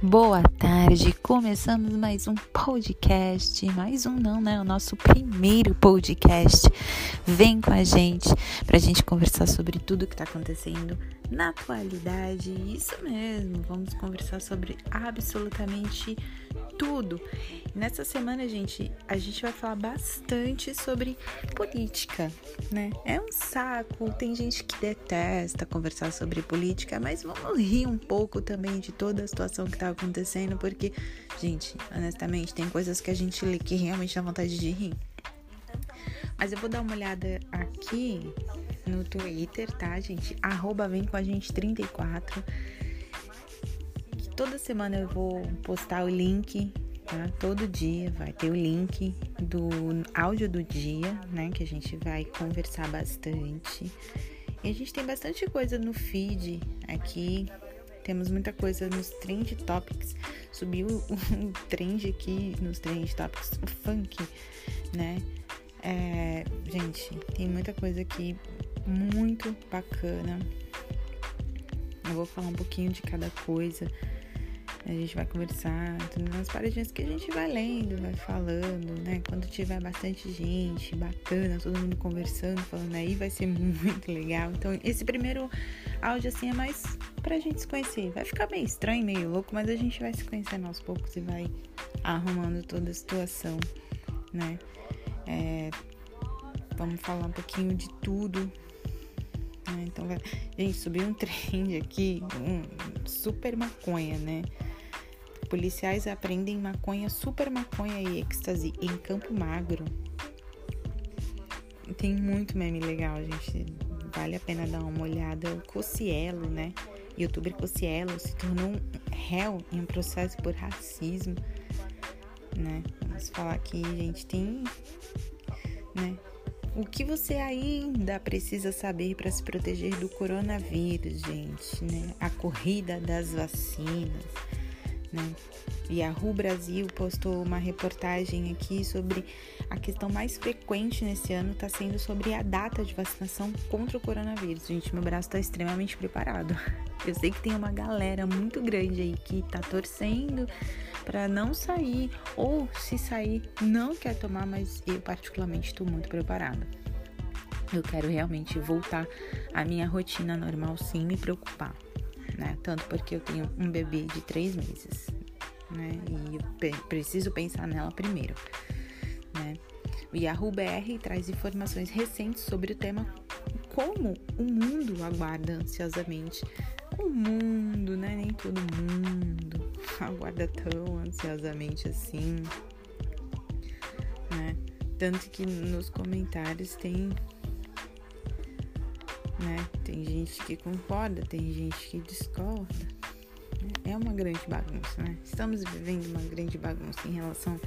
Boa tarde, começamos mais um podcast, mais um não, né? O nosso primeiro podcast. Vem com a gente pra gente conversar sobre tudo que tá acontecendo na atualidade. Isso mesmo, vamos conversar sobre absolutamente tudo. Nessa semana, gente, a gente vai falar bastante sobre política, né? É um saco, tem gente que detesta conversar sobre política, mas vamos rir um pouco também de toda a situação que tá acontecendo, porque, gente, honestamente, tem coisas que a gente lê que realmente dá vontade de rir. Mas eu vou dar uma olhada aqui no Twitter, tá, gente? Arroba vem com a gente 34 toda semana eu vou postar o link, tá? Todo dia vai ter o link do áudio do dia, né? Que a gente vai conversar bastante. E a gente tem bastante coisa no feed aqui. Temos muita coisa nos Trend Topics. Subiu um trend aqui nos Trend Topics, o funk, né? É, gente, tem muita coisa aqui muito bacana. Eu vou falar um pouquinho de cada coisa. A gente vai conversar nas paradinhas que a gente vai lendo, vai falando, né? Quando tiver bastante gente bacana, todo mundo conversando, falando aí, vai ser muito legal. Então, esse primeiro áudio, assim, é mais pra gente se conhecer. Vai ficar meio estranho, meio louco, mas a gente vai se conhecendo aos poucos e vai arrumando toda a situação, né? É, vamos falar um pouquinho de tudo. Né? Então, gente, subiu um trend aqui, um super maconha, né? Policiais apreendem maconha, super maconha e êxtase em Campo Magro. Tem muito meme legal, gente. Vale a pena dar uma olhada. O Cocielo, né? Youtuber Cocielo se tornou um réu em um processo por racismo, né? Vamos falar aqui, gente. Tem, né? O que você ainda precisa saber para se proteger do coronavírus, gente, né? A corrida das vacinas né? Yahoo Brasil postou uma reportagem aqui sobre a questão mais frequente nesse ano está sendo sobre a data de vacinação contra o coronavírus. Gente, meu braço está extremamente preparado. Eu sei que tem uma galera muito grande aí que está torcendo para não sair ou se sair não quer tomar, mas eu particularmente estou muito preparada. Eu quero realmente voltar à minha rotina normal sem me preocupar né? Tanto porque eu tenho um bebê de três meses, né? E eu preciso pensar nela primeiro, né? O Yahoo BR traz informações recentes sobre o tema como o mundo aguarda ansiosamente. O mundo, né? Nem todo mundo aguarda tão ansiosamente assim, né? Tanto que nos comentários tem né? Tem gente que concorda, tem gente que discorda. É uma grande bagunça, né? Estamos vivendo uma grande bagunça em relação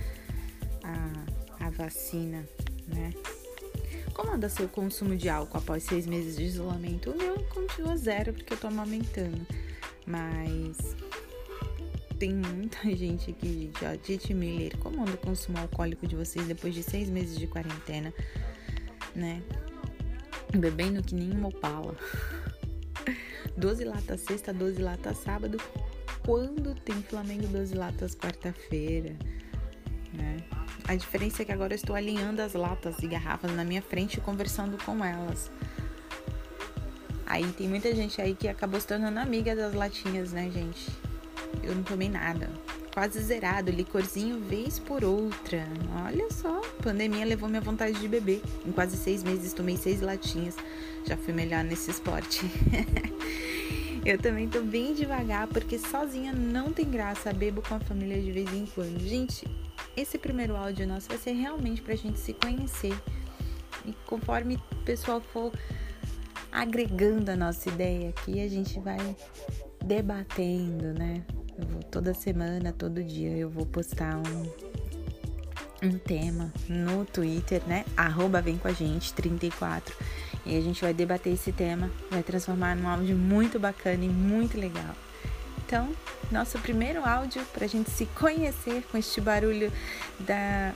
à, à vacina, né? Como anda seu consumo de álcool após seis meses de isolamento? O meu continua zero porque eu tô amamentando. Mas tem muita gente aqui, gente, ó, Titi Miller, como anda o consumo alcoólico de vocês depois de seis meses de quarentena, né? Bebendo que nem uma opala. 12 latas sexta, 12 latas sábado. Quando tem Flamengo 12 latas quarta-feira, né? A diferença é que agora eu estou alinhando as latas e garrafas na minha frente e conversando com elas. Aí tem muita gente aí que acabou se tornando amiga das latinhas, né, gente? Eu não tomei nada quase zerado, licorzinho vez por outra. Olha só, pandemia levou minha vontade de beber. Em quase seis meses tomei seis latinhas. Já fui melhor nesse esporte. Eu também tô bem devagar porque sozinha não tem graça. Bebo com a família de vez em quando. Gente, esse primeiro áudio nosso vai ser realmente pra gente se conhecer. E conforme o pessoal for agregando a nossa ideia aqui, a gente vai debatendo, né? Vou, toda semana, todo dia eu vou postar um, um tema no Twitter, né? Arroba vem com a gente 34. E a gente vai debater esse tema, vai transformar num áudio muito bacana e muito legal. Então, nosso primeiro áudio pra gente se conhecer com este barulho da.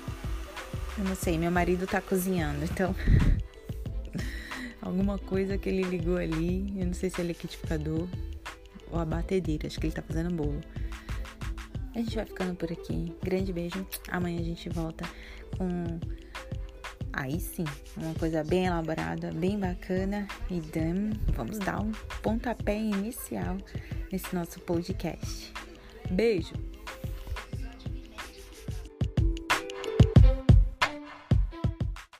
Eu não sei, meu marido tá cozinhando, então. Alguma coisa que ele ligou ali, eu não sei se é liquidificador, ou a batedeira, acho que ele tá fazendo bolo. A gente vai ficando por aqui. Grande beijo. Amanhã a gente volta com. Aí sim, uma coisa bem elaborada, bem bacana. E dan, vamos dar um pontapé inicial nesse nosso podcast. Beijo!